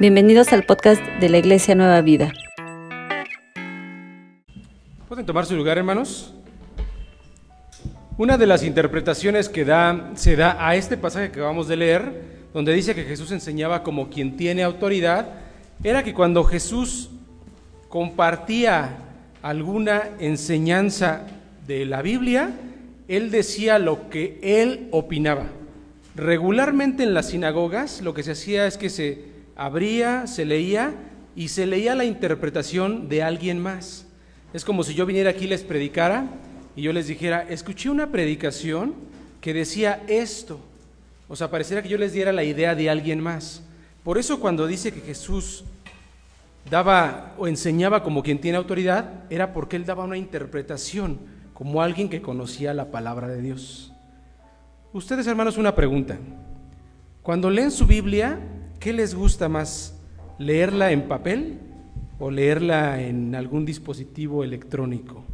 Bienvenidos al podcast de la Iglesia Nueva Vida. ¿Pueden tomar su lugar, hermanos? Una de las interpretaciones que da, se da a este pasaje que acabamos de leer, donde dice que Jesús enseñaba como quien tiene autoridad, era que cuando Jesús compartía alguna enseñanza de la Biblia, él decía lo que él opinaba. Regularmente en las sinagogas lo que se hacía es que se abría, se leía y se leía la interpretación de alguien más. Es como si yo viniera aquí y les predicara y yo les dijera, escuché una predicación que decía esto. O sea, pareciera que yo les diera la idea de alguien más. Por eso cuando dice que Jesús daba o enseñaba como quien tiene autoridad, era porque él daba una interpretación, como alguien que conocía la palabra de Dios. Ustedes, hermanos, una pregunta. Cuando leen su Biblia, ¿Qué les gusta más? ¿Leerla en papel o leerla en algún dispositivo electrónico?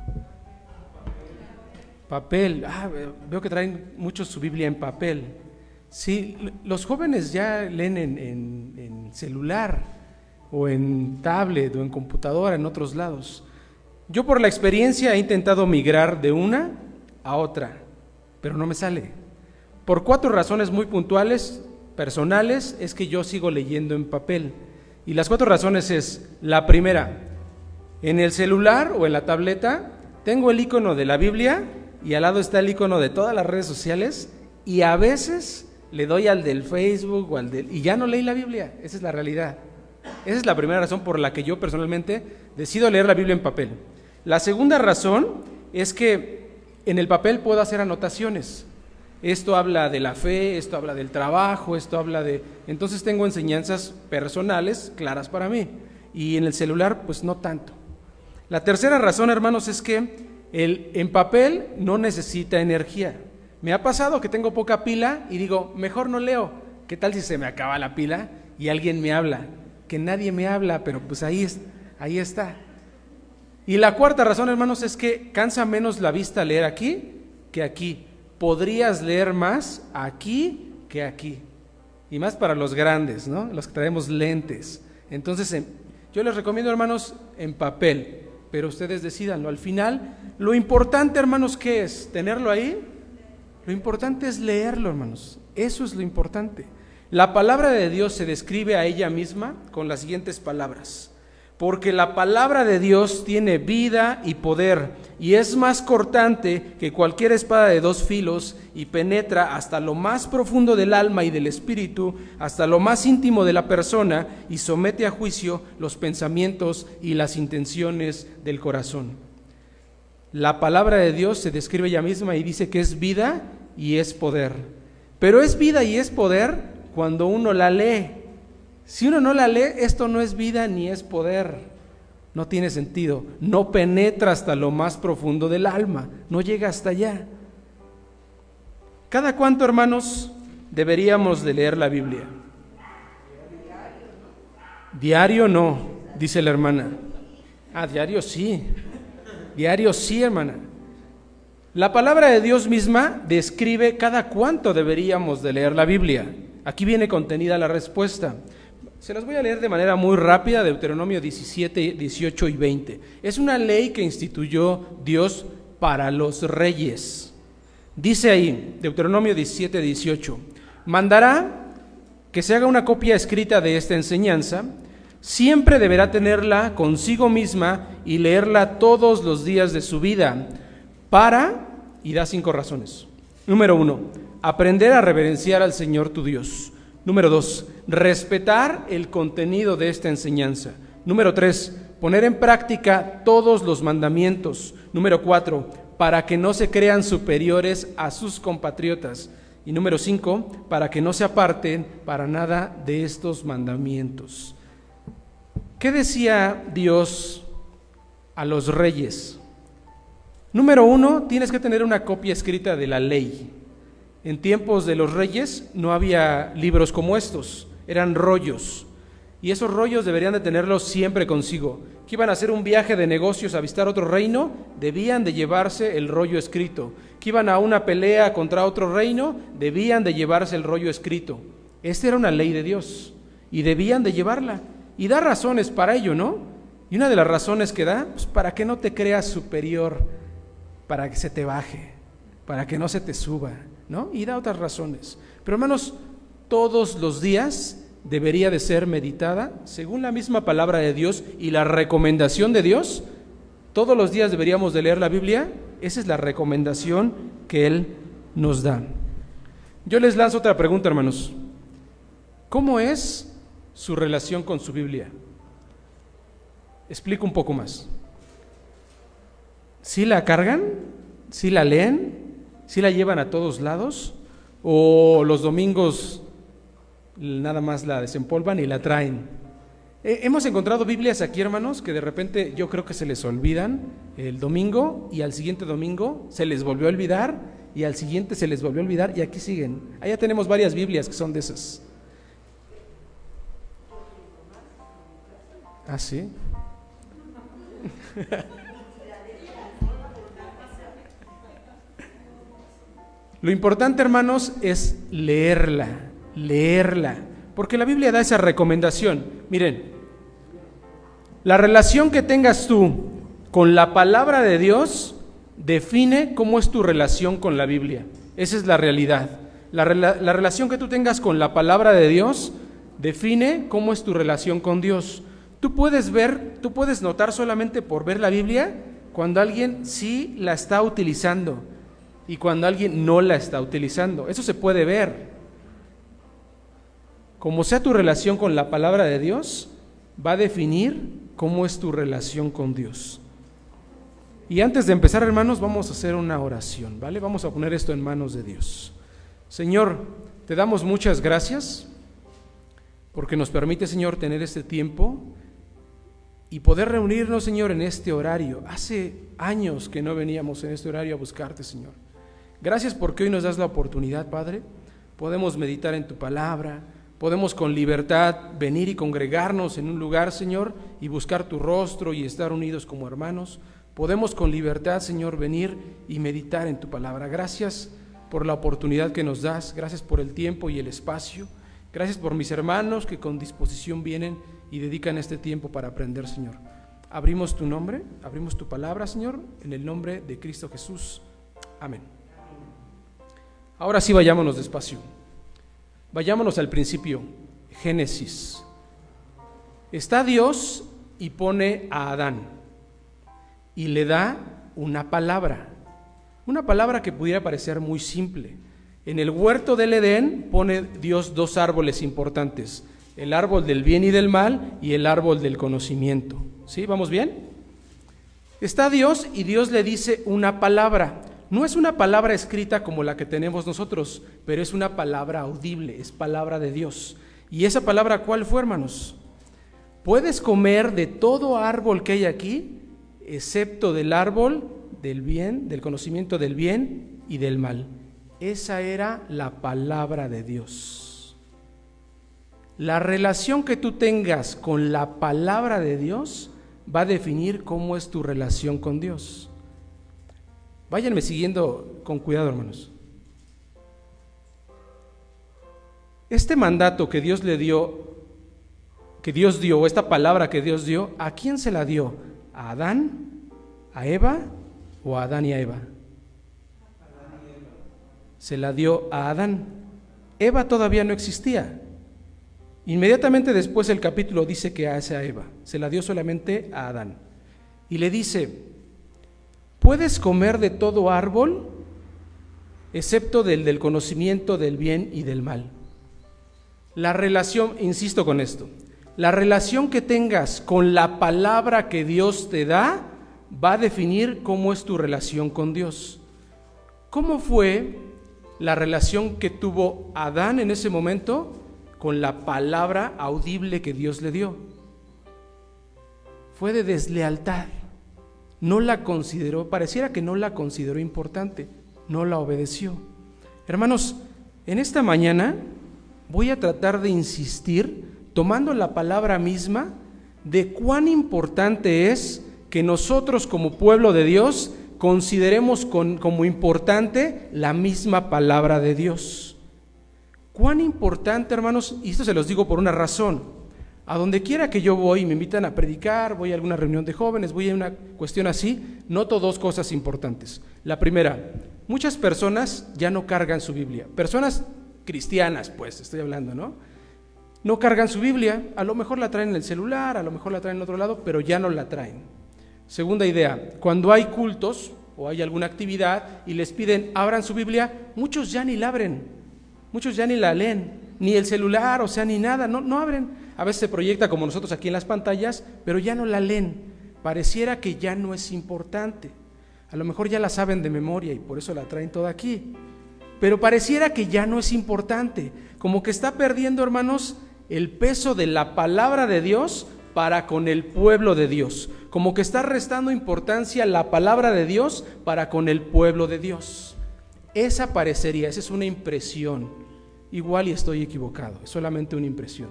Papel. Ah, veo que traen mucho su Biblia en papel. Sí, los jóvenes ya leen en, en celular o en tablet o en computadora en otros lados. Yo por la experiencia he intentado migrar de una a otra, pero no me sale. Por cuatro razones muy puntuales personales es que yo sigo leyendo en papel. Y las cuatro razones es, la primera, en el celular o en la tableta tengo el icono de la Biblia y al lado está el icono de todas las redes sociales y a veces le doy al del Facebook al del... y ya no leí la Biblia, esa es la realidad. Esa es la primera razón por la que yo personalmente decido leer la Biblia en papel. La segunda razón es que en el papel puedo hacer anotaciones. Esto habla de la fe, esto habla del trabajo, esto habla de... Entonces tengo enseñanzas personales claras para mí. Y en el celular, pues no tanto. La tercera razón, hermanos, es que el, en papel no necesita energía. Me ha pasado que tengo poca pila y digo, mejor no leo. ¿Qué tal si se me acaba la pila y alguien me habla? Que nadie me habla, pero pues ahí, ahí está. Y la cuarta razón, hermanos, es que cansa menos la vista leer aquí que aquí podrías leer más aquí que aquí. Y más para los grandes, ¿no? Los que traemos lentes. Entonces, yo les recomiendo, hermanos, en papel, pero ustedes decidanlo. Al final, lo importante, hermanos, ¿qué es? ¿Tenerlo ahí? Lo importante es leerlo, hermanos. Eso es lo importante. La palabra de Dios se describe a ella misma con las siguientes palabras porque la palabra de Dios tiene vida y poder y es más cortante que cualquier espada de dos filos y penetra hasta lo más profundo del alma y del espíritu, hasta lo más íntimo de la persona y somete a juicio los pensamientos y las intenciones del corazón. La palabra de Dios se describe ella misma y dice que es vida y es poder. Pero es vida y es poder cuando uno la lee si uno no la lee, esto no es vida ni es poder. No tiene sentido. No penetra hasta lo más profundo del alma. No llega hasta allá. ¿Cada cuánto, hermanos, deberíamos de leer la Biblia? Diario no, dice la hermana. Ah, diario sí. Diario sí, hermana. La palabra de Dios misma describe cada cuánto deberíamos de leer la Biblia. Aquí viene contenida la respuesta. Se las voy a leer de manera muy rápida, Deuteronomio 17, 18 y 20. Es una ley que instituyó Dios para los reyes. Dice ahí, Deuteronomio 17, 18, mandará que se haga una copia escrita de esta enseñanza, siempre deberá tenerla consigo misma y leerla todos los días de su vida, para, y da cinco razones. Número uno, aprender a reverenciar al Señor tu Dios. Número dos, respetar el contenido de esta enseñanza. Número tres, poner en práctica todos los mandamientos. Número cuatro, para que no se crean superiores a sus compatriotas. Y número cinco, para que no se aparten para nada de estos mandamientos. ¿Qué decía Dios a los reyes? Número uno, tienes que tener una copia escrita de la ley. En tiempos de los reyes no había libros como estos, eran rollos. Y esos rollos deberían de tenerlos siempre consigo. Que iban a hacer un viaje de negocios a visitar otro reino, debían de llevarse el rollo escrito. Que iban a una pelea contra otro reino, debían de llevarse el rollo escrito. Esta era una ley de Dios. y debían de llevarla. Y da razones para ello, ¿no? Y una de las razones que da, pues para que no te creas superior, para que se te baje, para que no se te suba, ¿no? Y da otras razones. Pero hermanos, todos los días debería de ser meditada según la misma palabra de Dios y la recomendación de Dios. Todos los días deberíamos de leer la Biblia. Esa es la recomendación que Él nos da. Yo les lanzo otra pregunta, hermanos. ¿Cómo es su relación con su Biblia? Explico un poco más. ¿Sí la cargan? ¿Sí la leen? ¿Sí la llevan a todos lados? ¿O los domingos nada más la desempolvan y la traen? hemos encontrado Biblias aquí, hermanos, que de repente yo creo que se les olvidan el domingo y al siguiente domingo se les volvió a olvidar y al siguiente se les volvió a olvidar y aquí siguen. Allá tenemos varias Biblias que son de esas. ¿Ah, sí? Lo importante, hermanos, es leerla, leerla, porque la Biblia da esa recomendación. Miren, la relación que tengas tú con la palabra de Dios define cómo es tu relación con la Biblia. Esa es la realidad. La, la relación que tú tengas con la palabra de Dios define cómo es tu relación con Dios. Tú puedes ver, tú puedes notar solamente por ver la Biblia cuando alguien sí la está utilizando y cuando alguien no la está utilizando. Eso se puede ver. Como sea tu relación con la palabra de Dios, va a definir cómo es tu relación con Dios. Y antes de empezar, hermanos, vamos a hacer una oración, ¿vale? Vamos a poner esto en manos de Dios. Señor, te damos muchas gracias porque nos permite, Señor, tener este tiempo y poder reunirnos, Señor, en este horario. Hace años que no veníamos en este horario a buscarte, Señor. Gracias porque hoy nos das la oportunidad, Padre. Podemos meditar en tu palabra, podemos con libertad venir y congregarnos en un lugar, Señor, y buscar tu rostro y estar unidos como hermanos. Podemos con libertad, Señor, venir y meditar en tu palabra. Gracias por la oportunidad que nos das, gracias por el tiempo y el espacio. Gracias por mis hermanos que con disposición vienen y dedican este tiempo para aprender, Señor. Abrimos tu nombre, abrimos tu palabra, Señor, en el nombre de Cristo Jesús. Amén. Ahora sí vayámonos despacio. Vayámonos al principio, Génesis. Está Dios y pone a Adán y le da una palabra, una palabra que pudiera parecer muy simple. En el huerto del Edén pone Dios dos árboles importantes, el árbol del bien y del mal y el árbol del conocimiento. ¿Sí? ¿Vamos bien? Está Dios y Dios le dice una palabra. No es una palabra escrita como la que tenemos nosotros, pero es una palabra audible, es palabra de Dios. ¿Y esa palabra cuál fue, hermanos? Puedes comer de todo árbol que hay aquí, excepto del árbol del bien, del conocimiento del bien y del mal. Esa era la palabra de Dios. La relación que tú tengas con la palabra de Dios va a definir cómo es tu relación con Dios. Váyanme siguiendo con cuidado, hermanos. Este mandato que Dios le dio, que Dios dio, o esta palabra que Dios dio, ¿a quién se la dio? ¿A Adán? ¿A Eva? ¿O a Adán y a Eva? Se la dio a Adán. Eva todavía no existía. Inmediatamente después el capítulo dice que hace a Eva, se la dio solamente a Adán. Y le dice, puedes comer de todo árbol, excepto del del conocimiento del bien y del mal. La relación, insisto con esto, la relación que tengas con la palabra que Dios te da va a definir cómo es tu relación con Dios. ¿Cómo fue la relación que tuvo Adán en ese momento? con la palabra audible que Dios le dio. Fue de deslealtad. No la consideró, pareciera que no la consideró importante, no la obedeció. Hermanos, en esta mañana voy a tratar de insistir, tomando la palabra misma, de cuán importante es que nosotros como pueblo de Dios consideremos como importante la misma palabra de Dios. Cuán importante, hermanos, y esto se los digo por una razón. A donde quiera que yo voy, me invitan a predicar, voy a alguna reunión de jóvenes, voy a una cuestión así, noto dos cosas importantes. La primera, muchas personas ya no cargan su Biblia. Personas cristianas, pues, estoy hablando, ¿no? No cargan su Biblia, a lo mejor la traen en el celular, a lo mejor la traen en otro lado, pero ya no la traen. Segunda idea, cuando hay cultos o hay alguna actividad y les piden abran su Biblia, muchos ya ni la abren Muchos ya ni la leen, ni el celular, o sea, ni nada, no, no abren. A veces se proyecta como nosotros aquí en las pantallas, pero ya no la leen. Pareciera que ya no es importante. A lo mejor ya la saben de memoria y por eso la traen toda aquí. Pero pareciera que ya no es importante. Como que está perdiendo, hermanos, el peso de la palabra de Dios para con el pueblo de Dios. Como que está restando importancia la palabra de Dios para con el pueblo de Dios. Esa parecería, esa es una impresión igual y estoy equivocado, es solamente una impresión.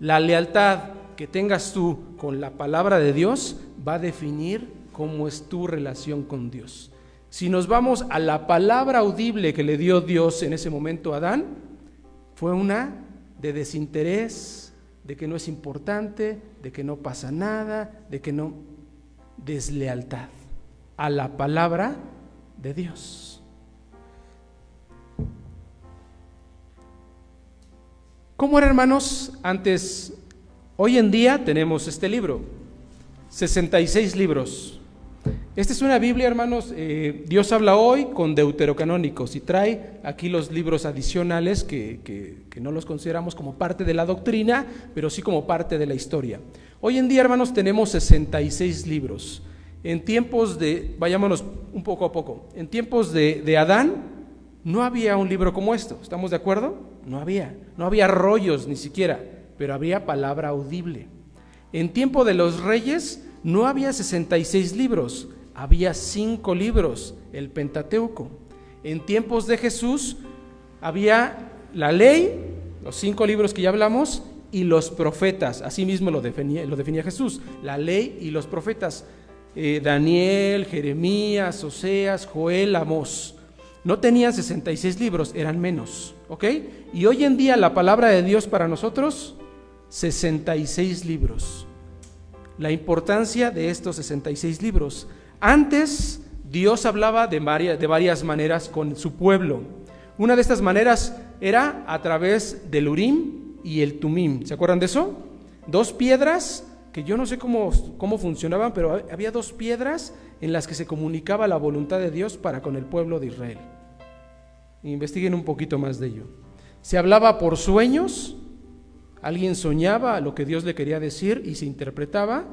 La lealtad que tengas tú con la palabra de Dios va a definir cómo es tu relación con Dios. Si nos vamos a la palabra audible que le dio Dios en ese momento a Adán, fue una de desinterés, de que no es importante, de que no pasa nada, de que no deslealtad a la palabra de Dios. ¿Cómo era, hermanos? Antes, hoy en día tenemos este libro, 66 libros. Esta es una Biblia, hermanos. Eh, Dios habla hoy con deuterocanónicos y trae aquí los libros adicionales que, que, no los consideramos como parte de la doctrina, pero sí como parte de la historia. Hoy en día, hermanos, tenemos 66 libros. En tiempos de, vayámonos un poco a poco, en tiempos de, de Adán no había un libro como esto, ¿estamos de acuerdo? No había, no había rollos ni siquiera, pero había palabra audible. En tiempo de los reyes no había 66 libros, había cinco libros, el Pentateuco. En tiempos de Jesús había la ley, los cinco libros que ya hablamos, y los profetas. Así mismo lo definía, lo definía Jesús, la ley y los profetas. Eh, Daniel, Jeremías, Oseas, Joel, Amós. No tenían 66 libros, eran menos. ¿Ok? Y hoy en día la palabra de Dios para nosotros, 66 libros. La importancia de estos 66 libros. Antes Dios hablaba de varias, de varias maneras con su pueblo. Una de estas maneras era a través del Urim y el Tumim. ¿Se acuerdan de eso? Dos piedras que yo no sé cómo, cómo funcionaban, pero había dos piedras en las que se comunicaba la voluntad de Dios para con el pueblo de Israel. Investiguen un poquito más de ello. Se hablaba por sueños, alguien soñaba lo que Dios le quería decir y se interpretaba,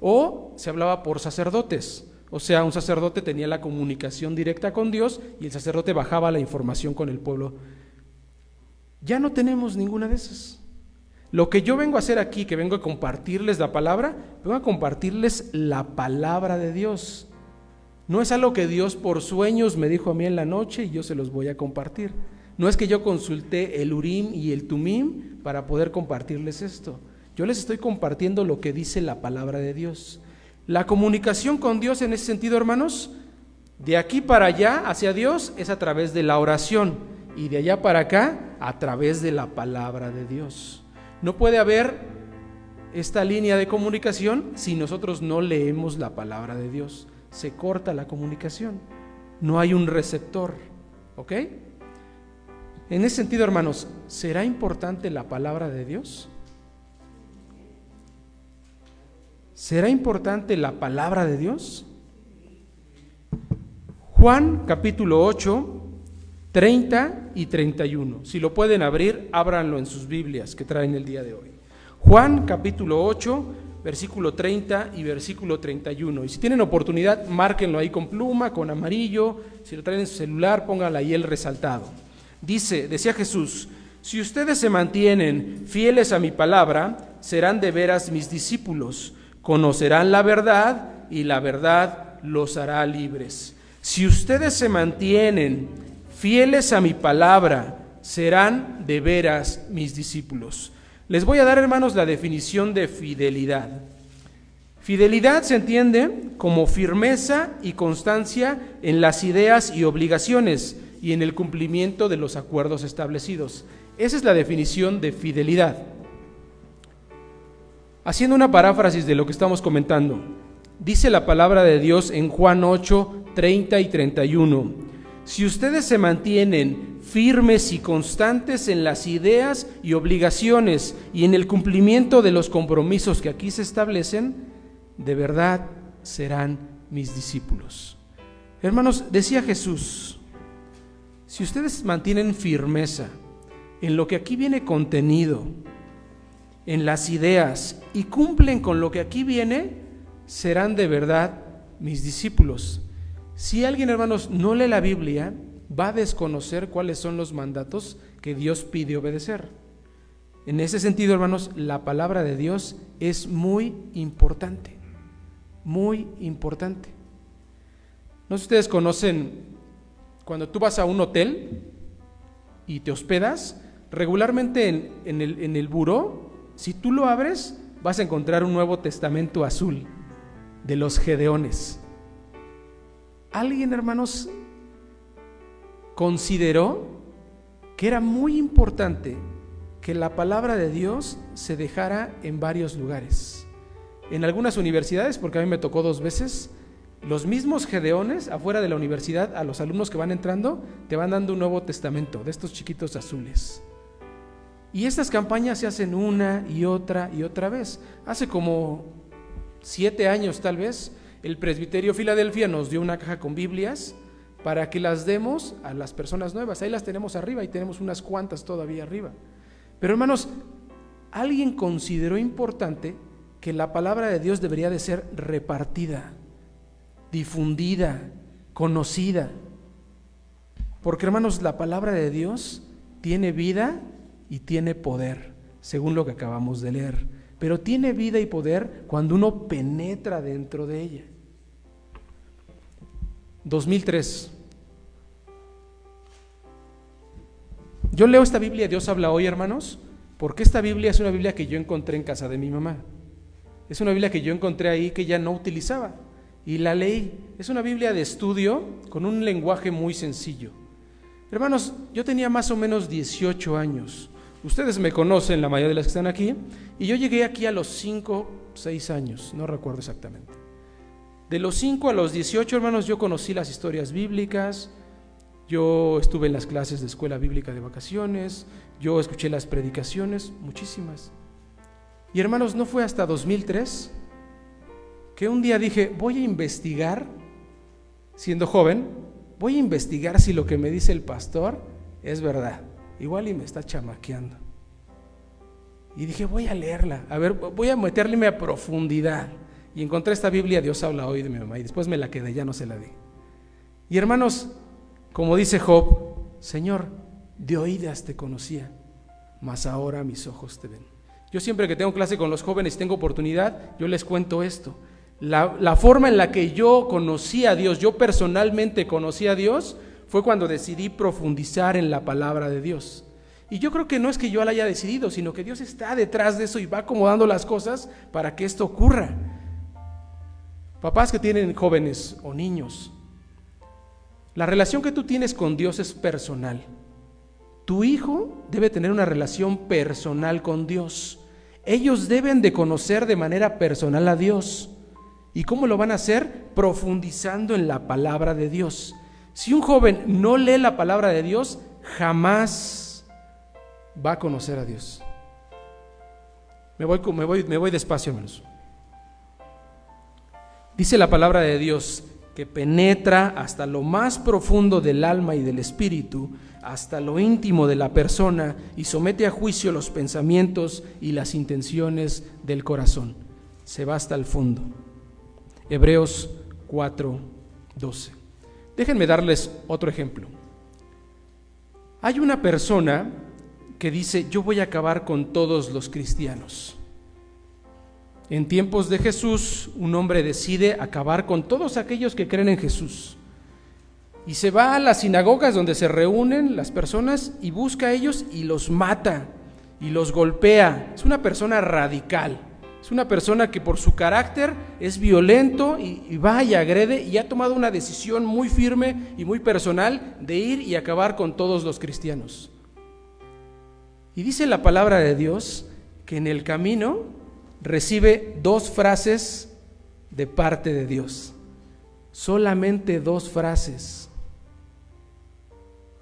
o se hablaba por sacerdotes. O sea, un sacerdote tenía la comunicación directa con Dios y el sacerdote bajaba la información con el pueblo. Ya no tenemos ninguna de esas. Lo que yo vengo a hacer aquí, que vengo a compartirles la palabra, vengo a compartirles la palabra de Dios. No es algo que Dios por sueños me dijo a mí en la noche y yo se los voy a compartir. No es que yo consulté el Urim y el Tumim para poder compartirles esto. Yo les estoy compartiendo lo que dice la palabra de Dios. La comunicación con Dios en ese sentido, hermanos, de aquí para allá hacia Dios es a través de la oración y de allá para acá a través de la palabra de Dios. No puede haber esta línea de comunicación si nosotros no leemos la palabra de Dios se corta la comunicación. No hay un receptor. ¿Ok? En ese sentido, hermanos, ¿será importante la palabra de Dios? ¿Será importante la palabra de Dios? Juan capítulo 8, 30 y 31. Si lo pueden abrir, ábranlo en sus Biblias que traen el día de hoy. Juan capítulo 8, versículo 30 y versículo 31. Y si tienen oportunidad, márquenlo ahí con pluma, con amarillo. Si lo traen en su celular, pónganlo ahí el resaltado. Dice, decía Jesús, si ustedes se mantienen fieles a mi palabra, serán de veras mis discípulos, conocerán la verdad y la verdad los hará libres. Si ustedes se mantienen fieles a mi palabra, serán de veras mis discípulos. Les voy a dar, hermanos, la definición de fidelidad. Fidelidad se entiende como firmeza y constancia en las ideas y obligaciones y en el cumplimiento de los acuerdos establecidos. Esa es la definición de fidelidad. Haciendo una paráfrasis de lo que estamos comentando, dice la palabra de Dios en Juan 8, 30 y 31. Si ustedes se mantienen firmes y constantes en las ideas y obligaciones y en el cumplimiento de los compromisos que aquí se establecen, de verdad serán mis discípulos. Hermanos, decía Jesús, si ustedes mantienen firmeza en lo que aquí viene contenido, en las ideas y cumplen con lo que aquí viene, serán de verdad mis discípulos. Si alguien, hermanos, no lee la Biblia, va a desconocer cuáles son los mandatos que Dios pide obedecer. En ese sentido, hermanos, la palabra de Dios es muy importante, muy importante. No sé si ustedes conocen, cuando tú vas a un hotel y te hospedas, regularmente en, el, en el buró, si tú lo abres, vas a encontrar un Nuevo Testamento azul de los Gedeones. ¿Alguien, hermanos, consideró que era muy importante que la palabra de Dios se dejara en varios lugares. En algunas universidades, porque a mí me tocó dos veces, los mismos gedeones afuera de la universidad, a los alumnos que van entrando, te van dando un Nuevo Testamento de estos chiquitos azules. Y estas campañas se hacen una y otra y otra vez. Hace como siete años tal vez, el presbiterio Filadelfia nos dio una caja con Biblias para que las demos a las personas nuevas. Ahí las tenemos arriba y tenemos unas cuantas todavía arriba. Pero hermanos, alguien consideró importante que la palabra de Dios debería de ser repartida, difundida, conocida. Porque hermanos, la palabra de Dios tiene vida y tiene poder, según lo que acabamos de leer. Pero tiene vida y poder cuando uno penetra dentro de ella. 2003. Yo leo esta Biblia, Dios habla hoy, hermanos, porque esta Biblia es una Biblia que yo encontré en casa de mi mamá. Es una Biblia que yo encontré ahí que ya no utilizaba. Y la leí. Es una Biblia de estudio con un lenguaje muy sencillo. Hermanos, yo tenía más o menos 18 años. Ustedes me conocen, la mayoría de las que están aquí. Y yo llegué aquí a los 5, 6 años, no recuerdo exactamente. De los 5 a los 18, hermanos, yo conocí las historias bíblicas, yo estuve en las clases de escuela bíblica de vacaciones, yo escuché las predicaciones, muchísimas. Y hermanos, no fue hasta 2003 que un día dije, voy a investigar, siendo joven, voy a investigar si lo que me dice el pastor es verdad. Igual y me está chamaqueando. Y dije, voy a leerla, a ver, voy a meterle a profundidad. Y encontré esta Biblia, Dios habla hoy de mi mamá, y después me la quedé, ya no se la di. Y hermanos, como dice Job, Señor, de oídas te conocía, mas ahora mis ojos te ven. Yo siempre que tengo clase con los jóvenes y tengo oportunidad, yo les cuento esto. La, la, forma en la que yo conocí a Dios, yo personalmente conocí a Dios, fue cuando decidí profundizar en la palabra de Dios. Y yo creo que no es que yo la haya decidido, sino que Dios está detrás de eso y va acomodando las cosas para que esto ocurra. Papás que tienen jóvenes o niños, la relación que tú tienes con Dios es personal. Tu hijo debe tener una relación personal con Dios. Ellos deben de conocer de manera personal a Dios. ¿Y cómo lo van a hacer? Profundizando en la palabra de Dios. Si un joven no lee la palabra de Dios, jamás va a conocer a Dios. Me voy, me voy, me voy despacio, hermanos. Dice la palabra de Dios que penetra hasta lo más profundo del alma y del espíritu, hasta lo íntimo de la persona y somete a juicio los pensamientos y las intenciones del corazón. Se va hasta el fondo. Hebreos 4, 12. Déjenme darles otro ejemplo. Hay una persona que dice, yo voy a acabar con todos los cristianos. En tiempos de Jesús, un hombre decide acabar con todos aquellos que creen en Jesús. Y se va a las sinagogas donde se reúnen las personas y busca a ellos y los mata y los golpea. Es una persona radical. Es una persona que por su carácter es violento y, va y agrede y ha tomado una decisión muy firme y muy personal de ir y acabar con todos los cristianos. Y dice la palabra de Dios que en el camino recibe dos frases de parte de Dios. Solamente dos frases.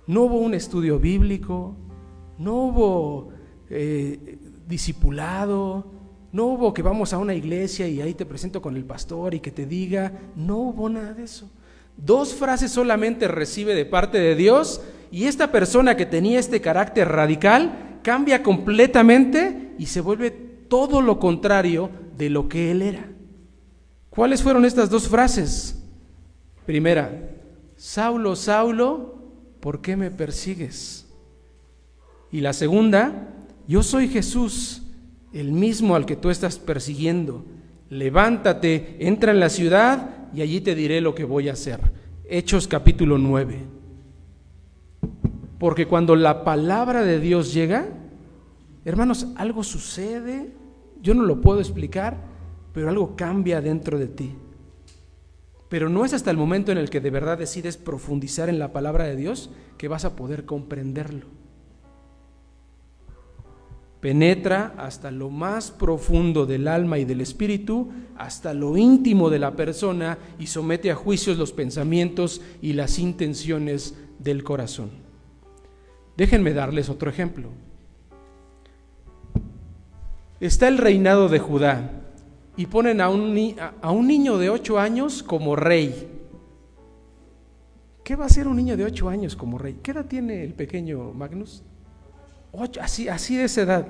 No hubo un estudio bíblico, no hubo eh, discipulado, no hubo que vamos a una iglesia y ahí te presento con el pastor y que te diga, no hubo nada de eso. Dos frases solamente recibe de parte de Dios y esta persona que tenía este carácter radical cambia completamente y se vuelve todo lo contrario de lo que él era. ¿Cuáles fueron estas dos frases? Primera, Saulo, Saulo, ¿por qué me persigues? Y la segunda, yo soy Jesús, el mismo al que tú estás persiguiendo. Levántate, entra en la ciudad y allí te diré lo que voy a hacer. Hechos capítulo 9. Porque cuando la palabra de Dios llega, hermanos, algo sucede, yo no lo puedo explicar, pero algo cambia dentro de ti. Pero no es hasta el momento en el que de verdad decides profundizar en la palabra de Dios que vas a poder comprenderlo. Penetra hasta lo más profundo del alma y del espíritu, hasta lo íntimo de la persona y somete a juicios los pensamientos y las intenciones del corazón. Déjenme darles otro ejemplo. Está el reinado de Judá y ponen a un, a un niño de ocho años como rey. ¿Qué va a hacer un niño de ocho años como rey? ¿Qué edad tiene el pequeño Magnus? así, así de esa edad.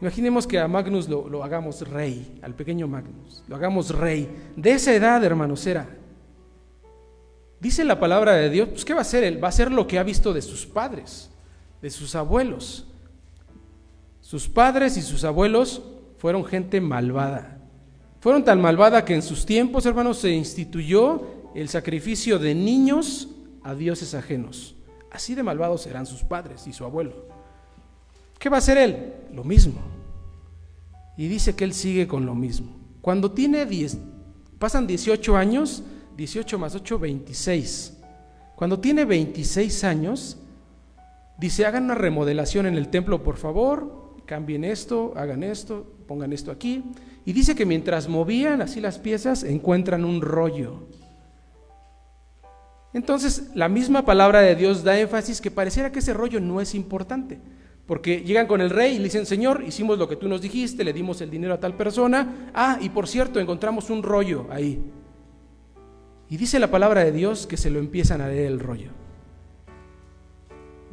Imaginemos que a Magnus lo, lo, hagamos rey, al pequeño Magnus, lo hagamos rey. De esa edad, hermanos, era. Dice la palabra de Dios, pues ¿qué va a hacer él? Va a hacer lo que ha visto de sus padres, de sus abuelos. Sus padres y sus abuelos fueron gente malvada. Fueron tan malvada que en sus tiempos, hermanos, se instituyó el sacrificio de niños a dioses ajenos. Así de malvados eran sus padres y su abuelo. ¿Qué va a hacer él? Lo mismo. Y dice que él sigue con lo mismo. Cuando tiene 10, pasan 18 años, 18 más 8, 26. Cuando tiene 26 años, dice, hagan una remodelación en el templo, por favor, cambien esto, hagan esto, pongan esto aquí. Y dice que mientras movían así las piezas, encuentran un rollo. Entonces, la misma palabra de Dios da énfasis que pareciera que ese rollo no es importante. Porque llegan con el rey y le dicen, Señor, hicimos lo que tú nos dijiste, le dimos el dinero a tal persona. Ah, y por cierto, encontramos un rollo ahí. Y dice la palabra de Dios que se lo empiezan a leer el rollo.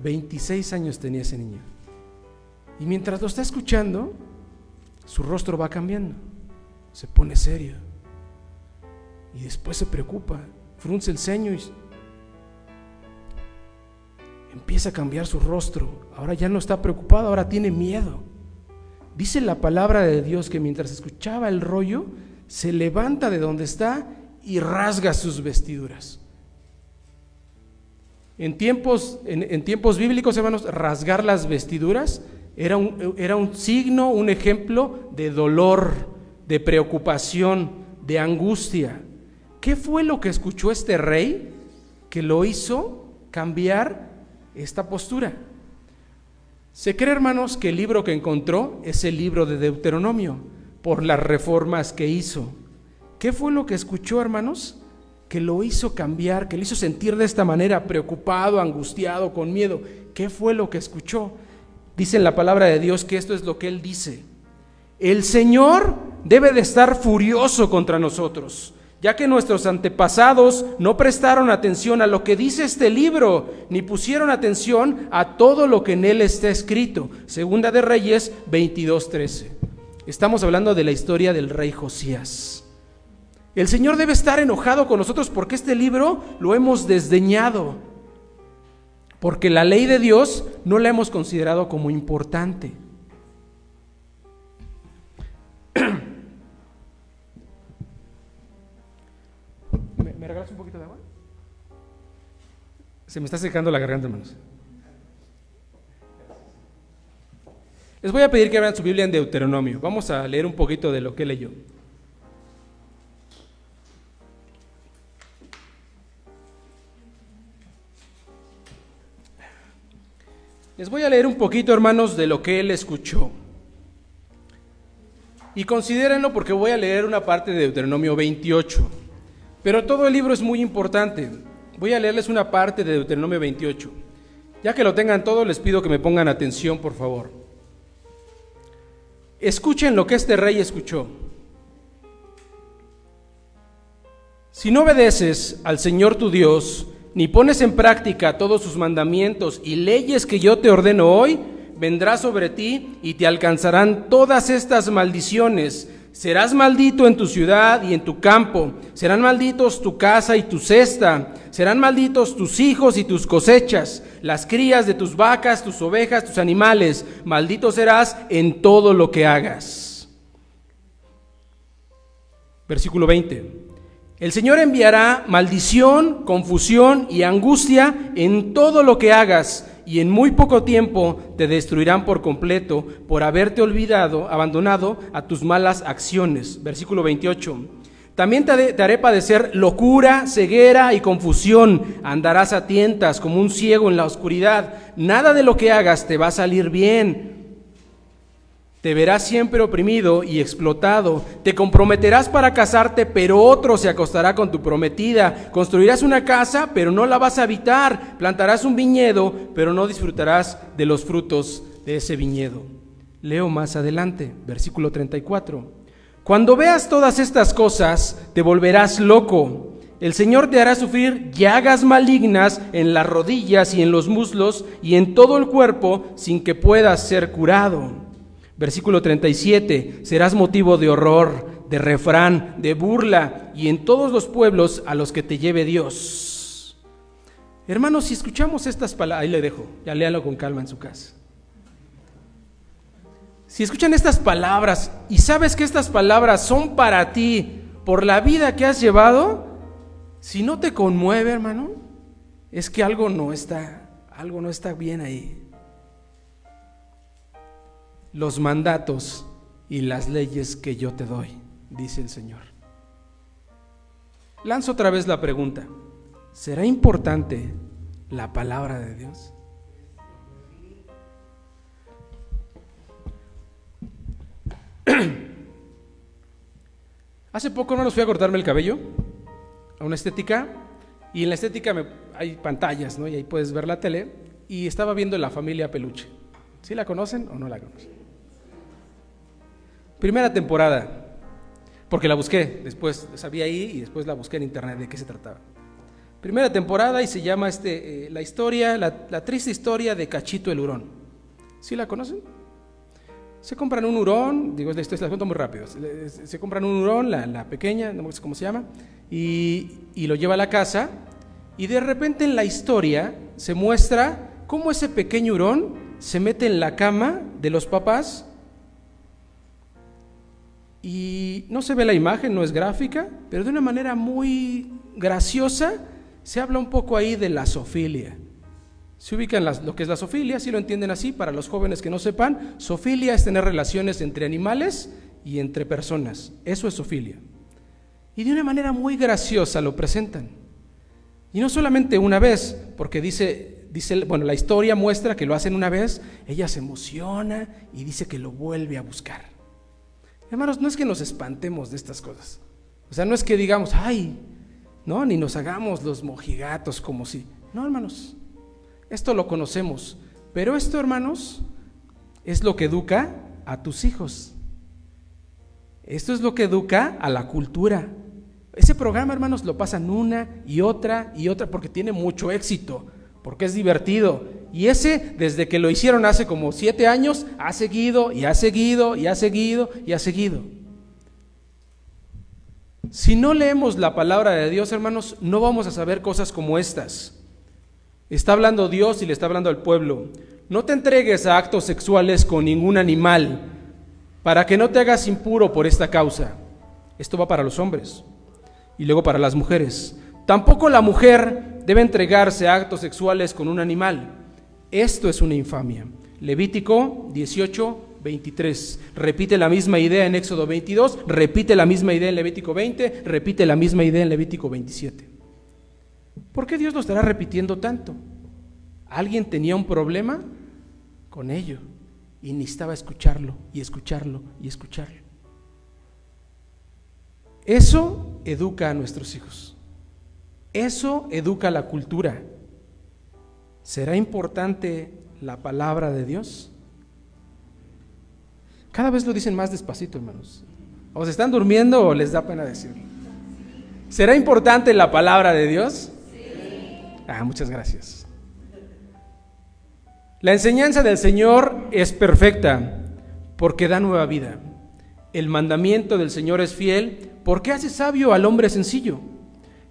26 años tenía ese niño. Y mientras lo está escuchando, su rostro va cambiando. Se pone serio. Y después se preocupa, frunce el ceño y empieza a cambiar su rostro. Ahora ya no está preocupado, ahora tiene miedo. Dice la palabra de Dios que mientras escuchaba el rollo, se levanta de donde está y rasga sus vestiduras. En tiempos, en, tiempos bíblicos, hermanos, rasgar las vestiduras era un, era un signo, un ejemplo de dolor, de preocupación, de angustia. ¿Qué fue lo que escuchó este rey que lo hizo cambiar esta postura. Se cree, hermanos, que el libro que encontró es el libro de Deuteronomio, por las reformas que hizo. ¿Qué fue lo que escuchó, hermanos? Que lo hizo cambiar, que le hizo sentir de esta manera, preocupado, angustiado, con miedo. ¿Qué fue lo que escuchó? Dice en la palabra de Dios que esto es lo que él dice. El Señor debe de estar furioso contra nosotros ya que nuestros antepasados no prestaron atención a lo que dice este libro, ni pusieron atención a todo lo que en él está escrito. Segunda de Reyes 22:13. Estamos hablando de la historia del rey Josías. El Señor debe estar enojado con nosotros porque este libro lo hemos desdeñado, porque la ley de Dios no la hemos considerado como importante. ¿Me regalas un poquito de agua? Se me está secando la garganta, hermanos. Les voy a pedir que abran su Biblia en Deuteronomio. Vamos a leer un poquito de lo que leyó. Les voy a leer un poquito, hermanos, de lo que él escuchó. Y considérenlo porque voy a leer una parte de Deuteronomio 28. Pero todo el libro es muy importante. Voy a leerles una parte de Deuteronomio 28. Ya que lo tengan todo, les pido que me pongan atención, por favor. Escuchen lo que este rey escuchó. Si no obedeces al Señor tu Dios, ni pones en práctica todos sus mandamientos y leyes que yo te ordeno hoy, vendrá sobre ti y te alcanzarán todas estas maldiciones. Serás maldito en tu ciudad y en tu campo. Serán malditos tu casa y tu cesta. Serán malditos tus hijos y tus cosechas, las crías de tus vacas, tus ovejas, tus animales. Maldito serás en todo lo que hagas. Versículo 20. El Señor enviará maldición, confusión y angustia en todo lo que hagas, y en muy poco tiempo te destruirán por completo por haberte olvidado, abandonado a tus malas acciones. Versículo 28. También te, haré padecer locura, ceguera y confusión. Andarás a tientas como un ciego en la oscuridad. Nada de lo que hagas te va a salir bien te verás siempre oprimido y explotado. Te comprometerás para casarte, pero otro se acostará con tu prometida. Construirás una casa, pero no la vas a habitar. Plantarás un viñedo, pero no disfrutarás de los frutos de ese viñedo. Leo más adelante, versículo 34. Cuando veas todas estas cosas, te volverás loco. El Señor te hará sufrir llagas malignas en las rodillas y en los muslos y en todo el cuerpo sin que puedas ser curado. Versículo 37, serás motivo de horror, de refrán, de burla, y en todos los pueblos a los que te lleve Dios. Hermanos, si escuchamos estas palabras, ahí le dejo, ya léalo con calma en su casa. Si escuchan estas palabras y sabes que estas palabras son para ti por la vida que has llevado, si no te conmueve, hermano, es que algo no está, algo no está bien ahí los mandatos y las leyes que yo te doy, dice el Señor. Lanzo otra vez la pregunta, ¿será importante la palabra de Dios? Hace poco no nos fui a cortarme el cabello a una estética y en la estética hay pantallas, ¿no? Y ahí puedes ver la tele y estaba viendo la familia Peluche. ¿Sí la conocen o no la conocen? Primera temporada, porque la busqué, después sabía ahí y después la busqué en internet de qué se trataba. Primera temporada y se llama este, eh, la historia, la, triste historia de Cachito el Hurón. ¿Sí la conocen? Se compran un hurón, digo, esto la cuento muy rápido. Se, compran un hurón, la, pequeña, no sé cómo se llama, y, y lo lleva a la casa. Y de repente en la historia se muestra cómo ese pequeño hurón se mete en la cama de los papás y no se ve la imagen, no es gráfica, pero de una manera muy graciosa se habla un poco ahí de la sofilia. Se ubican lo que es la sofilia, si lo entienden así, para los jóvenes que no sepan, sofilia es tener relaciones entre animales y entre personas. Eso es sofilia. Y de una manera muy graciosa lo presentan. Y no solamente una vez, porque dice, dice, bueno, la historia muestra que lo hacen una vez, ella se emociona y dice que lo vuelve a buscar. Hermanos, no es que nos espantemos de estas cosas. O sea, no es que digamos, ay, no, ni nos hagamos los mojigatos como si. No, hermanos, esto lo conocemos. Pero esto, hermanos, es lo que educa a tus hijos. Esto es lo que educa a la cultura. Ese programa, hermanos, lo pasan una y otra y otra porque tiene mucho éxito, porque es divertido y ese, desde que lo hicieron hace como siete años, ha seguido y ha seguido y ha seguido y ha seguido. Si no leemos la palabra de Dios, hermanos, no vamos a saber cosas como estas. Está hablando Dios y le está hablando al pueblo. No te entregues a actos sexuales con ningún animal para que no te hagas impuro por esta causa. Esto va para los hombres y luego para las mujeres. Tampoco la mujer debe entregarse a actos sexuales con un animal esto es una infamia. Levítico 18, 23. Repite la misma idea en Éxodo 22, repite la misma idea en Levítico 20, repite la misma idea en Levítico 27. ¿Por qué Dios lo estará repitiendo tanto? ¿Alguien tenía un problema? con ello y necesitaba escucharlo y escucharlo y escucharlo. Eso educa a nuestros hijos. Eso educa la cultura. ¿Será importante la palabra de Dios? Cada vez lo dicen más despacito, hermanos. ¿O se están durmiendo o les da pena decirlo? ¿Será importante la palabra de Dios? Sí. Ah, muchas gracias. La enseñanza del Señor es perfecta porque da nueva vida. El mandamiento del Señor es fiel porque hace sabio al hombre sencillo.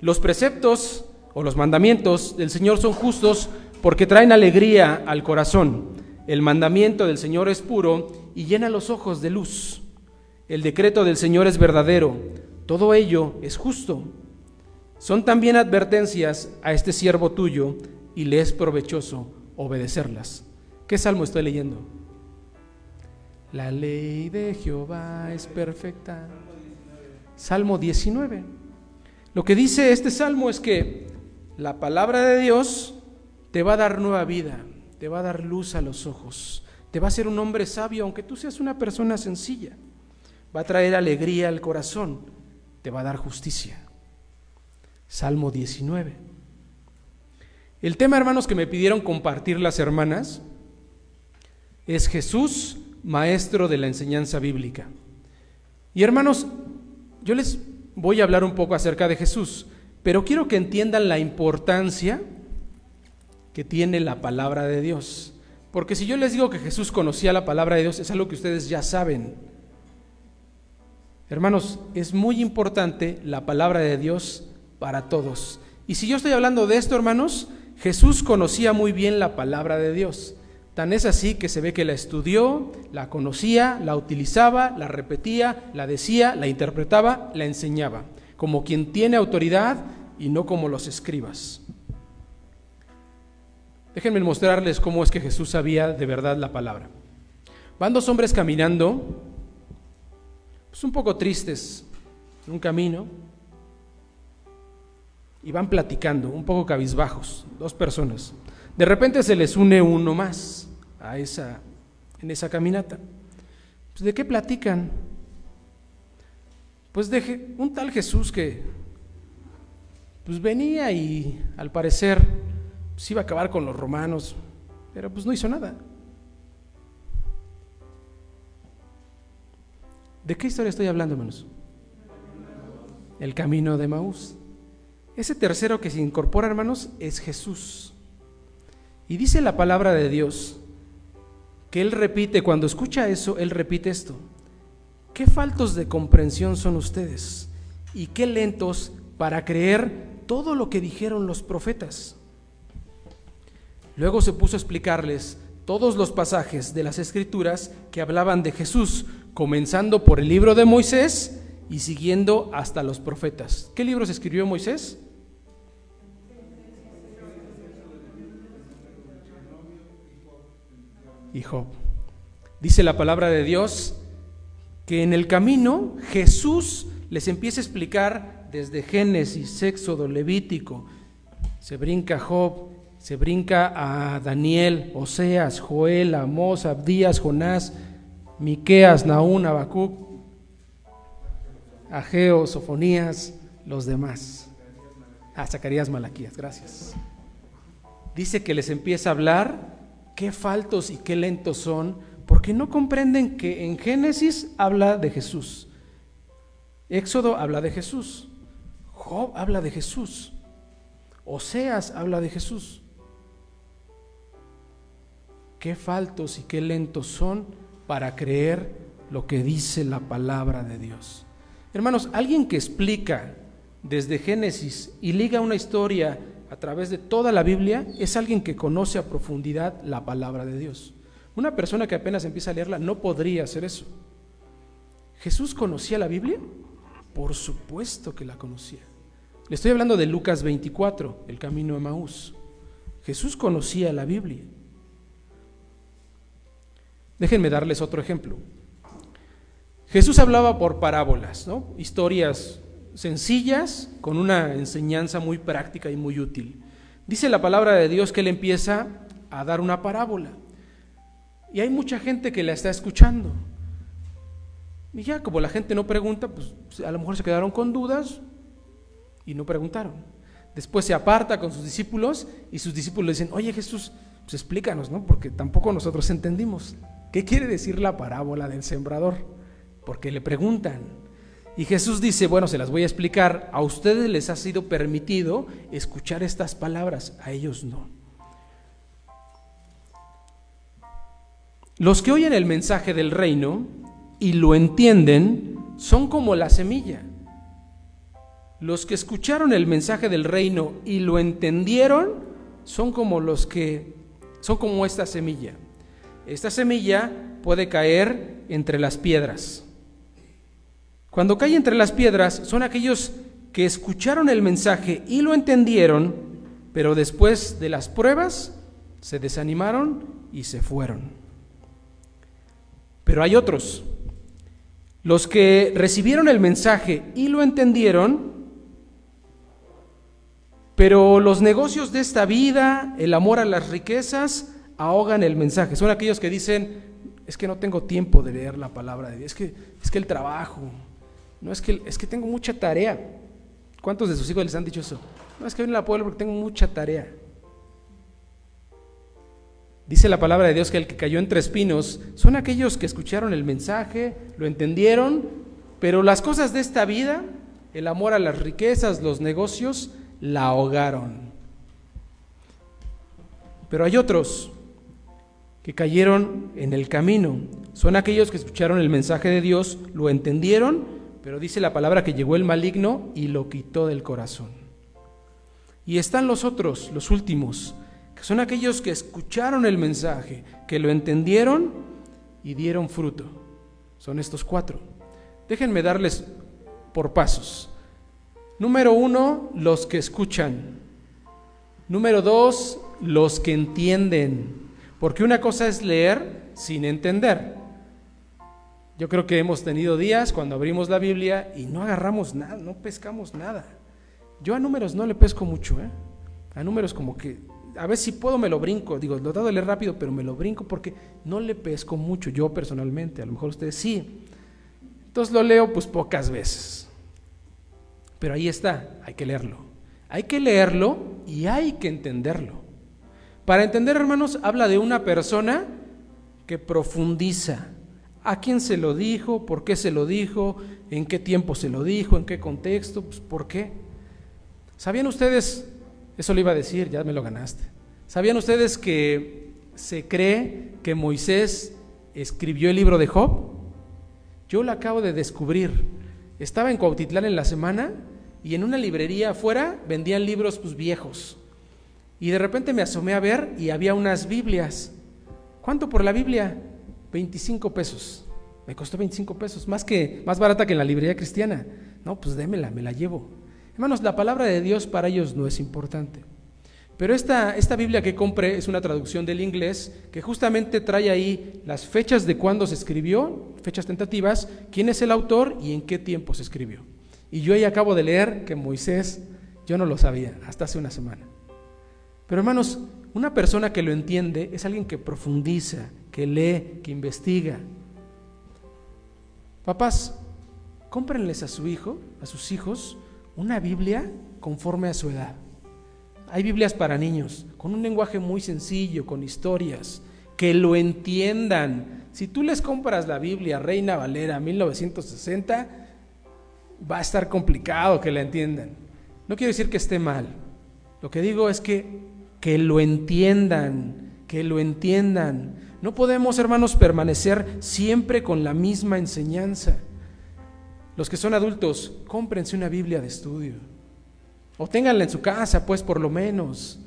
Los preceptos o los mandamientos del Señor son justos porque traen alegría al corazón. El mandamiento del Señor es puro y llena los ojos de luz. El decreto del Señor es verdadero. Todo ello es justo. Son también advertencias a este siervo tuyo y le es provechoso obedecerlas. ¿Qué salmo estoy leyendo? La ley de Jehová es perfecta. Salmo 19. Lo que dice este salmo es que la palabra de Dios te va a dar nueva vida, te va a dar luz a los ojos, te va a hacer un hombre sabio, aunque tú seas una persona sencilla. Va a traer alegría al corazón, te va a dar justicia. Salmo 19. El tema, hermanos, que me pidieron compartir las hermanas es Jesús, maestro de la enseñanza bíblica. Y hermanos, yo les voy a hablar un poco acerca de Jesús, pero quiero que entiendan la importancia que tiene la palabra de Dios. Porque si yo les digo que Jesús conocía la palabra de Dios, es algo que ustedes ya saben. Hermanos, es muy importante la palabra de Dios para todos. Y si yo estoy hablando de esto, hermanos, Jesús conocía muy bien la palabra de Dios. Tan es así que se ve que la estudió, la conocía, la utilizaba, la repetía, la decía, la interpretaba, la enseñaba, como quien tiene autoridad y no como los escribas. Déjenme mostrarles cómo es que Jesús sabía de verdad la palabra. Van dos hombres caminando, pues un poco tristes, en un camino, y van platicando, un poco cabizbajos, dos personas. De repente se les une uno más a esa, en esa caminata. Pues, ¿De qué platican? Pues de un tal Jesús que pues venía y al parecer pues, iba a acabar con los romanos, pero pues no hizo nada. ¿De qué historia estoy hablando, hermanos? El camino de Maús. Ese tercero que se incorpora, hermanos, es Jesús. Y dice la palabra de Dios que Él repite, cuando escucha eso, Él repite esto. ¿Qué faltos de comprensión son ustedes? Y qué lentos para creer todo lo que dijeron los profetas. Luego se puso a explicarles todos los pasajes de las escrituras que hablaban de Jesús, comenzando por el libro de Moisés y siguiendo hasta los profetas. ¿Qué libros escribió Moisés? Y Job. Dice la palabra de Dios que en el camino Jesús les empieza a explicar desde Génesis, Éxodo, Levítico, se brinca Job, se brinca a Daniel, Oseas, Joel, Amós, Abdías, Jonás, Miqueas, Naún, Habacuc, Ageo, Sofonías, los demás. Ah, Zacarías, Malaquías, gracias. Dice que les empieza a hablar qué faltos y qué lentos son, porque no comprenden que en Génesis habla de Jesús, Éxodo habla de Jesús, Job habla de Jesús, Oseas habla de Jesús. Qué faltos y qué lentos son para creer lo que dice la palabra de Dios. Hermanos, alguien que explica desde Génesis y liga una historia a través de toda la Biblia es alguien que conoce a profundidad la palabra de Dios. Una persona que apenas empieza a leerla no podría hacer eso. ¿Jesús conocía la Biblia? Por supuesto que la conocía. Le estoy hablando de Lucas 24, el camino de Maús. Jesús conocía la Biblia. Déjenme darles otro ejemplo. Jesús hablaba por parábolas, ¿no? historias sencillas con una enseñanza muy práctica y muy útil. Dice la palabra de Dios que él empieza a dar una parábola. Y hay mucha gente que la está escuchando. Y ya, como la gente no pregunta, pues a lo mejor se quedaron con dudas y no preguntaron. Después se aparta con sus discípulos y sus discípulos le dicen, oye Jesús, pues explícanos, ¿no? Porque tampoco nosotros entendimos. ¿Qué quiere decir la parábola del sembrador? Porque le preguntan. Y Jesús dice, bueno, se las voy a explicar, a ustedes les ha sido permitido escuchar estas palabras, a ellos no. Los que oyen el mensaje del reino y lo entienden son como la semilla. Los que escucharon el mensaje del reino y lo entendieron son como los que son como esta semilla. Esta semilla puede caer entre las piedras. Cuando cae entre las piedras son aquellos que escucharon el mensaje y lo entendieron, pero después de las pruebas se desanimaron y se fueron. Pero hay otros, los que recibieron el mensaje y lo entendieron, pero los negocios de esta vida, el amor a las riquezas, ahogan el mensaje. Son aquellos que dicen, es que no tengo tiempo de leer la palabra de Dios, es que, es que el trabajo, no es que, es que tengo mucha tarea. ¿Cuántos de sus hijos les han dicho eso? No es que viene la pueblo porque tengo mucha tarea. Dice la palabra de Dios que el que cayó entre espinos son aquellos que escucharon el mensaje, lo entendieron, pero las cosas de esta vida, el amor a las riquezas, los negocios, la ahogaron. Pero hay otros que cayeron en el camino. Son aquellos que escucharon el mensaje de Dios, lo entendieron, pero dice la palabra que llegó el maligno y lo quitó del corazón. Y están los otros, los últimos, que son aquellos que escucharon el mensaje, que lo entendieron y dieron fruto. Son estos cuatro. Déjenme darles por pasos. Número uno, los que escuchan. Número dos, los que entienden. Porque una cosa es leer sin entender. Yo creo que hemos tenido días cuando abrimos la Biblia y no agarramos nada, no pescamos nada. Yo a números no le pesco mucho, ¿eh? A números como que, a ver si puedo me lo brinco. Digo, lo dado de leer rápido, pero me lo brinco porque no le pesco mucho yo personalmente. A lo mejor ustedes sí. Entonces lo leo pues pocas veces. Pero ahí está, hay que leerlo. Hay que leerlo y hay que entenderlo. Para entender, hermanos, habla de una persona que profundiza. ¿A quién se lo dijo? ¿Por qué se lo dijo? ¿En qué tiempo se lo dijo? ¿En qué contexto? Pues, ¿Por qué? ¿Sabían ustedes? Eso le iba a decir, ya me lo ganaste. ¿Sabían ustedes que se cree que Moisés escribió el libro de Job? Yo lo acabo de descubrir. Estaba en Cuautitlán en la semana y en una librería afuera vendían libros pues, viejos. Y de repente me asomé a ver y había unas Biblias. ¿Cuánto por la Biblia? 25 pesos. Me costó 25 pesos, más, que, más barata que en la librería cristiana. No, pues démela, me la llevo. Hermanos, la palabra de Dios para ellos no es importante. Pero esta, esta Biblia que compré es una traducción del inglés que justamente trae ahí las fechas de cuándo se escribió, fechas tentativas, quién es el autor y en qué tiempo se escribió. Y yo ahí acabo de leer que Moisés, yo no lo sabía, hasta hace una semana. Pero hermanos, una persona que lo entiende es alguien que profundiza, que lee, que investiga. Papás, cómprenles a su hijo, a sus hijos, una Biblia conforme a su edad. Hay Biblias para niños, con un lenguaje muy sencillo, con historias, que lo entiendan. Si tú les compras la Biblia Reina Valera 1960, va a estar complicado que la entiendan. No quiero decir que esté mal. Lo que digo es que que lo entiendan, que lo entiendan. No podemos, hermanos, permanecer siempre con la misma enseñanza. Los que son adultos, cómprense una Biblia de estudio. O ténganla en su casa, pues por lo menos.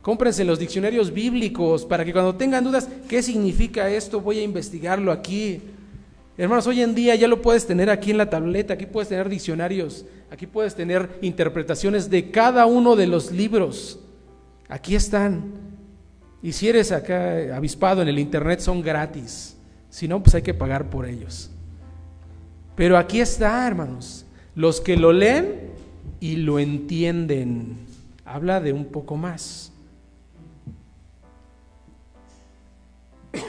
Cómprense los diccionarios bíblicos para que cuando tengan dudas, ¿qué significa esto? Voy a investigarlo aquí. Hermanos, hoy en día ya lo puedes tener aquí en la tableta, aquí puedes tener diccionarios, aquí puedes tener interpretaciones de cada uno de los libros. Aquí están. Y si eres acá avispado en el internet, son gratis. Si no, pues hay que pagar por ellos. Pero aquí está, hermanos. Los que lo leen y lo entienden. Habla de un poco más.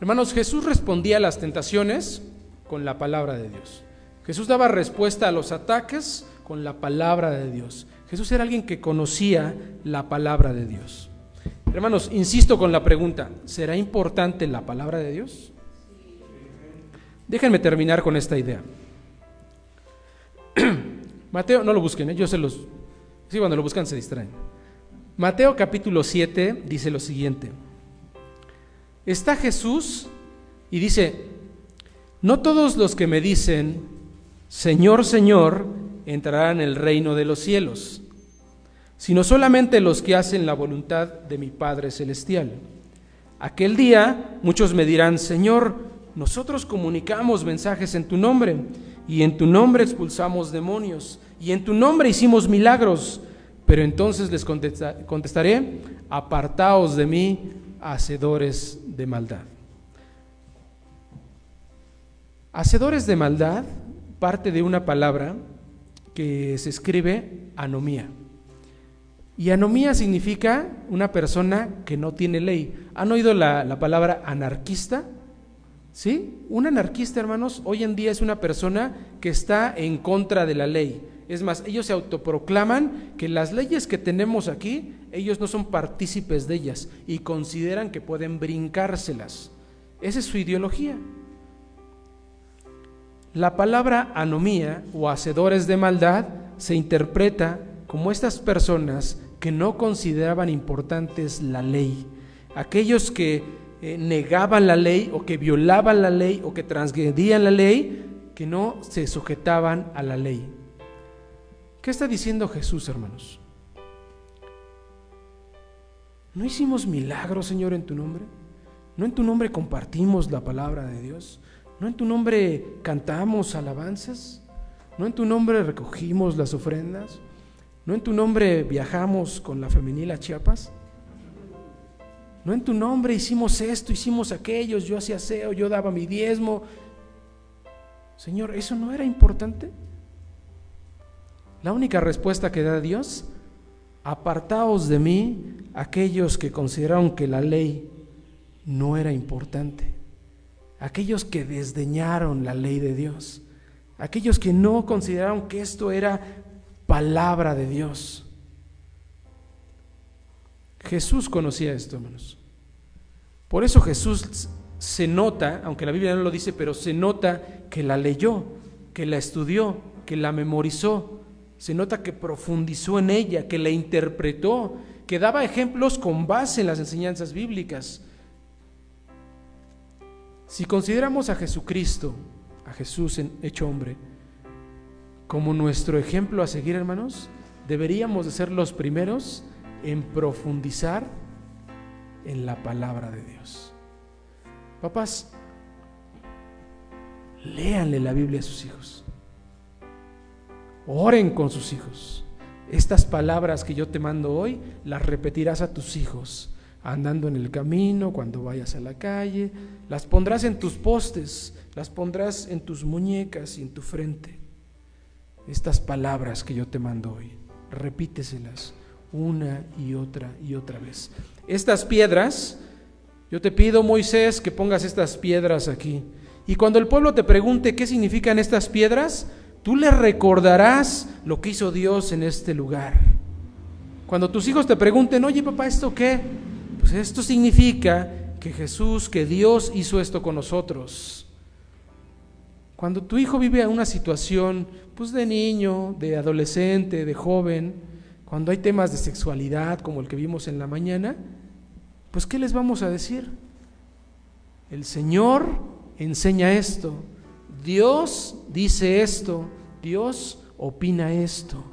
Hermanos, Jesús respondía a las tentaciones con la palabra de Dios. Jesús daba respuesta a los ataques con la palabra de Dios. Jesús era alguien que conocía la palabra de Dios. Hermanos, insisto con la pregunta, ¿será importante la palabra de Dios? Déjenme terminar con esta idea. Mateo, no lo busquen, ¿eh? yo se los... Sí, cuando lo buscan se distraen. Mateo capítulo 7 dice lo siguiente. Está Jesús y dice, no todos los que me dicen, Señor, Señor, entrarán en el reino de los cielos, sino solamente los que hacen la voluntad de mi Padre Celestial. Aquel día muchos me dirán, Señor, nosotros comunicamos mensajes en tu nombre, y en tu nombre expulsamos demonios, y en tu nombre hicimos milagros. Pero entonces les contestaré, apartaos de mí, hacedores de maldad. Hacedores de maldad parte de una palabra que se escribe anomía. Y anomía significa una persona que no tiene ley. ¿Han oído la, la, palabra anarquista? ¿Sí? Un anarquista, hermanos, hoy en día es una persona que está en contra de la ley. Es más, ellos se autoproclaman que las leyes que tenemos aquí, ellos no son partícipes de ellas y consideran que pueden brincárselas. Esa es su ideología. La palabra anomía o hacedores de maldad se interpreta como estas personas que no consideraban importantes la ley, aquellos que eh, negaban la ley o que violaban la ley o que transgredían la ley, que no se sujetaban a la ley. ¿Qué está diciendo Jesús, hermanos? ¿No hicimos milagros, Señor, en tu nombre? ¿No en tu nombre compartimos la palabra de Dios? ¿No en tu nombre cantamos alabanzas? ¿No en tu nombre recogimos las ofrendas? ¿No en tu nombre viajamos con la femenil a Chiapas? ¿No en tu nombre hicimos esto, hicimos aquello, yo hacía aseo, yo daba mi diezmo? Señor, ¿eso no era importante? La única respuesta que da Dios, apartaos de mí aquellos que consideraron que la ley no era importante aquellos que desdeñaron la ley de Dios, aquellos que no consideraron que esto era palabra de Dios. Jesús conocía esto, hermanos. Por eso Jesús se nota, aunque la Biblia no lo dice, pero se nota que la leyó, que la estudió, que la memorizó. Se nota que profundizó en ella, que la interpretó, que daba ejemplos con base en las enseñanzas bíblicas. Si consideramos a Jesucristo, a Jesús hecho hombre, como nuestro ejemplo a seguir, hermanos, deberíamos de ser los primeros en profundizar en la palabra de Dios. Papás, léanle la Biblia a sus hijos. Oren con sus hijos. Estas palabras que yo te mando hoy, las repetirás a tus hijos andando en el camino, cuando vayas a la calle, las pondrás en tus postes, las pondrás en tus muñecas y en tu frente. Estas palabras que yo te mando hoy, repíteselas una y otra y otra vez. Estas piedras, yo te pido, Moisés, que pongas estas piedras aquí. Y cuando el pueblo te pregunte qué significan estas piedras, tú le recordarás lo que hizo Dios en este lugar. Cuando tus hijos te pregunten, oye papá, ¿esto qué? Pues esto significa que Jesús, que Dios hizo esto con nosotros. Cuando tu hijo vive una situación pues de niño, de adolescente, de joven, cuando hay temas de sexualidad como el que vimos en la mañana, pues ¿qué les vamos a decir? El Señor enseña esto, Dios dice esto, Dios opina esto.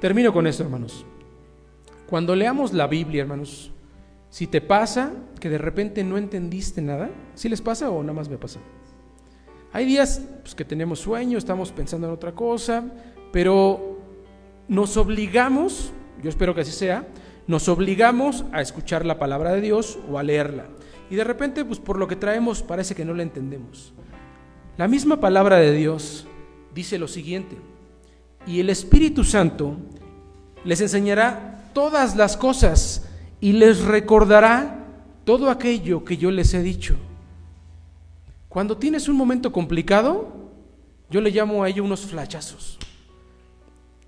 Termino con esto, hermanos. Cuando leamos la Biblia, hermanos, si te pasa que de repente no entendiste nada, ¿sí les pasa o nada más me pasa? Hay días pues, que tenemos sueño, estamos pensando en otra cosa, pero nos obligamos, yo espero que así sea, nos obligamos a escuchar la palabra de Dios o a leerla. Y de repente, pues por lo que traemos, parece que no la entendemos. La misma palabra de Dios dice lo siguiente, y el Espíritu Santo les enseñará todas las cosas y les recordará todo aquello que yo les he dicho. Cuando tienes un momento complicado, yo le llamo a ello unos flachazos.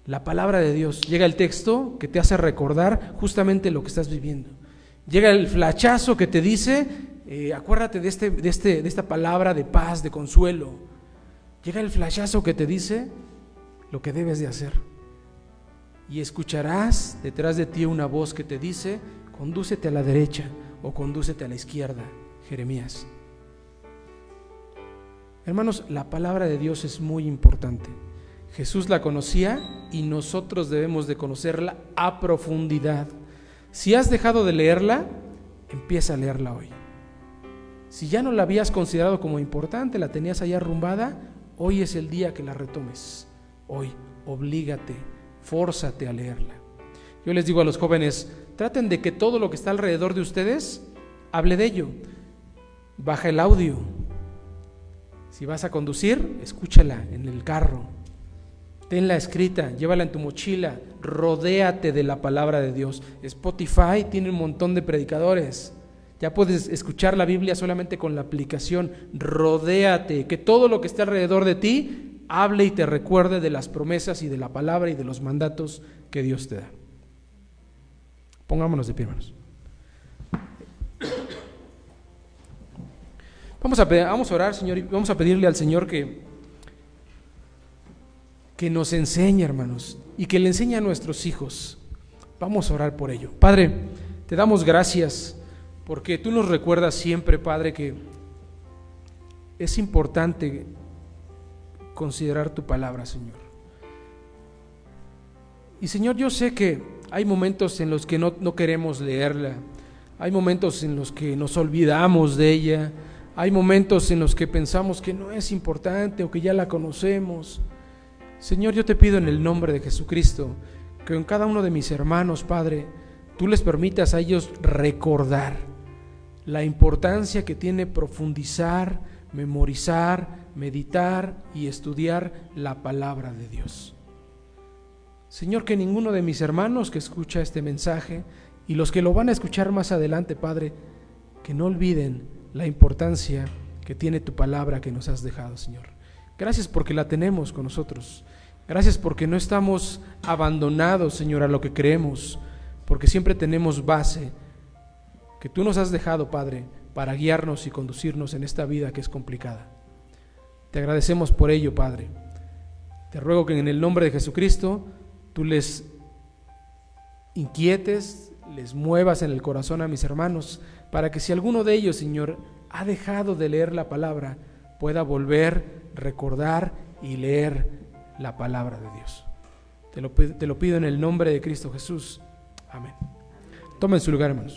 La palabra de Dios. Llega el texto que te hace recordar justamente lo que estás viviendo. Llega el flachazo que te dice, eh, acuérdate de, este, de, este, de esta palabra de paz, de consuelo. Llega el flachazo que te dice lo que debes de hacer. Y escucharás detrás de ti una voz que te dice, condúcete a la derecha o condúcete a la izquierda, Jeremías. Hermanos, la palabra de Dios es muy importante. Jesús la conocía y nosotros debemos de conocerla a profundidad. Si has dejado de leerla, empieza a leerla hoy. Si ya no la habías considerado como importante, la tenías allá arrumbada, hoy es el día que la retomes. Hoy, oblígate, fórzate a leerla. Yo les digo a los jóvenes, traten de que todo lo que está alrededor de ustedes hable de ello. Baja el audio. Si vas a conducir, escúchala en el carro. Tenla escrita, llévala en tu mochila, rodéate de la palabra de Dios. Spotify tiene un montón de predicadores. Ya puedes escuchar la Biblia solamente con la aplicación. Rodéate, que todo lo que esté alrededor de ti hable y te recuerde de las promesas y de la palabra y de los mandatos que Dios te da. Pongámonos de pie, hermanos. Vamos a, vamos a orar, Señor, y vamos a pedirle al Señor que, que nos enseñe, hermanos, y que le enseñe a nuestros hijos. Vamos a orar por ello. Padre, te damos gracias porque tú nos recuerdas siempre, Padre, que es importante considerar tu palabra, Señor. Y Señor, yo sé que hay momentos en los que no, no, queremos leerla, hay momentos en los que nos olvidamos de ella, hay momentos en los que pensamos que no es importante o que ya la conocemos. Señor, yo te pido en el nombre de Jesucristo que en cada uno de mis hermanos, Padre, tú les permitas a ellos recordar la importancia que tiene profundizar, memorizar, meditar y estudiar la palabra de Dios. Señor, que ninguno de mis hermanos que escucha este mensaje y los que lo van a escuchar más adelante, Padre, que no olviden la importancia que tiene tu palabra que nos has dejado, Señor. Gracias porque la tenemos con nosotros. Gracias porque no estamos abandonados, Señor, a lo que creemos, porque siempre tenemos base que tú nos has dejado, Padre, para guiarnos y conducirnos en esta vida que es complicada. Te agradecemos por ello, Padre. Te ruego que en el nombre de Jesucristo tú les inquietes, les muevas en el corazón a mis hermanos, para que si alguno de ellos, Señor, ha dejado de leer la palabra, pueda volver, recordar y leer la palabra de Dios. Te lo, te lo pido en el nombre de Cristo Jesús. Amén. Tomen su lugar, hermanos.